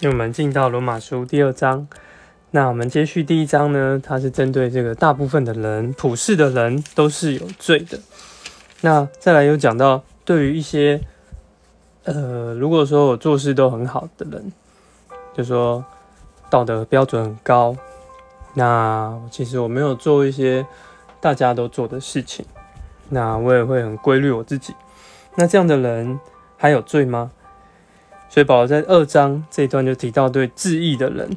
因为我们进到罗马书第二章，那我们接续第一章呢，它是针对这个大部分的人，普世的人都是有罪的。那再来又讲到对于一些，呃，如果说我做事都很好的人，就说道德标准很高，那其实我没有做一些大家都做的事情，那我也会很规律我自己。那这样的人还有罪吗？所以保罗在二章这一段就提到，对自义的人，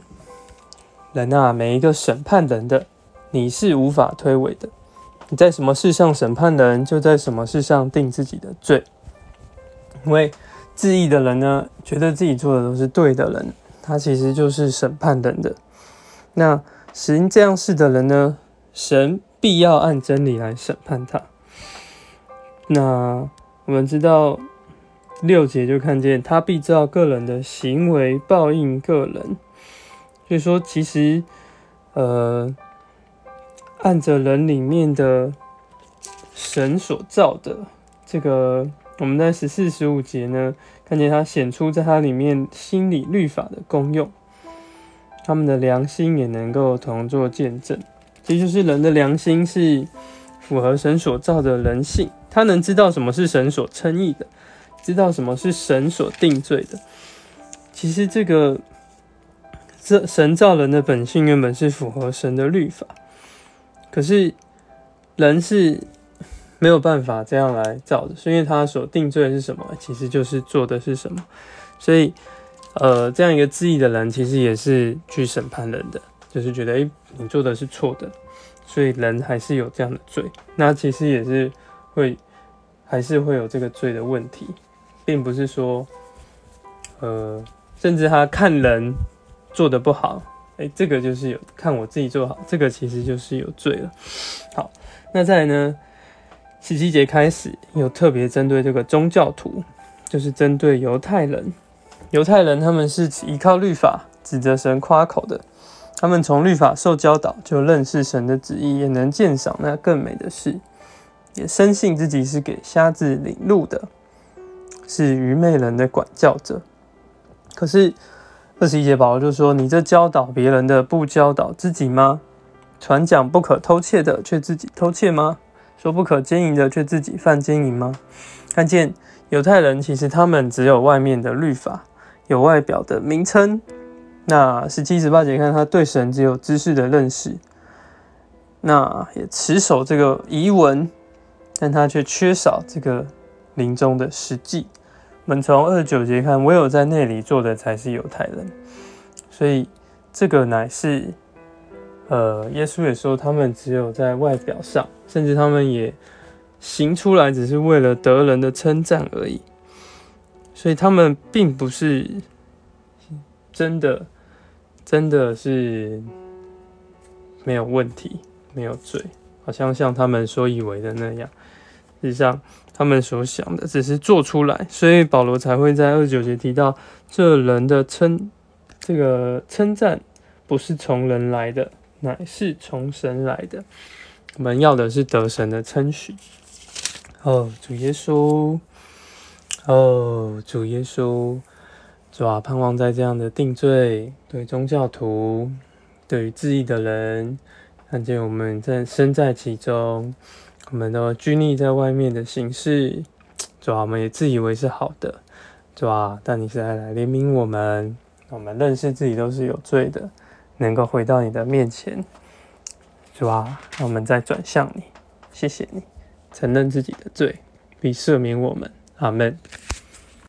人啊，每一个审判人的，你是无法推诿的。你在什么事上审判人，就在什么事上定自己的罪。因为自义的人呢，觉得自己做的都是对的人，他其实就是审判人的。那行这样事的人呢，神必要按真理来审判他。那我们知道。六节就看见他必照个人的行为报应个人，所以说其实，呃，按着人里面的神所造的这个，我们在十四十五节呢，看见他显出在他里面心理律法的功用，他们的良心也能够同作见证，其实就是人的良心是符合神所造的人性，他能知道什么是神所称义的。知道什么是神所定罪的？其实这个这神造人的本性原本是符合神的律法，可是人是没有办法这样来造的，是因为他所定罪的是什么？其实就是做的是什么。所以，呃，这样一个质疑的人，其实也是去审判人的，就是觉得诶，你做的是错的，所以人还是有这样的罪。那其实也是会还是会有这个罪的问题。并不是说，呃，甚至他看人做的不好，哎，这个就是有看我自己做好，这个其实就是有罪了。好，那再来呢，十七节开始有特别针对这个宗教徒，就是针对犹太人。犹太人他们是依靠律法指责神夸口的，他们从律法受教导，就认识神的旨意，也能鉴赏那更美的事，也深信自己是给瞎子领路的。是愚昧人的管教者，可是二十一节保罗就说：“你这教导别人的，不教导自己吗？传讲不可偷窃的，却自己偷窃吗？说不可奸淫的，却自己犯奸淫吗？”看见犹太人，其实他们只有外面的律法，有外表的名称。那十七、十八节看他对神只有知识的认识，那也持守这个遗文，但他却缺少这个临终的实际。我们从二十九节看，唯有在那里做的才是犹太人，所以这个乃是，呃，耶稣也说他们只有在外表上，甚至他们也行出来，只是为了得人的称赞而已，所以他们并不是真的，真的是没有问题，没有罪，好像像他们所以为的那样，事实上。他们所想的只是做出来，所以保罗才会在二十九节提到，这人的称，这个称赞不是从人来的，乃是从神来的。我们要的是得神的称许。哦，主耶稣，哦，主耶稣，主啊，盼望在这样的定罪，对宗教徒，对于自义的人，看见我们在身在其中。我们都拘泥在外面的形式，主啊，我们也自以为是好的，主啊，但你是来来怜悯我们，我们认识自己都是有罪的，能够回到你的面前，主啊，让我们再转向你，谢谢你，承认自己的罪，并赦免我们，阿门。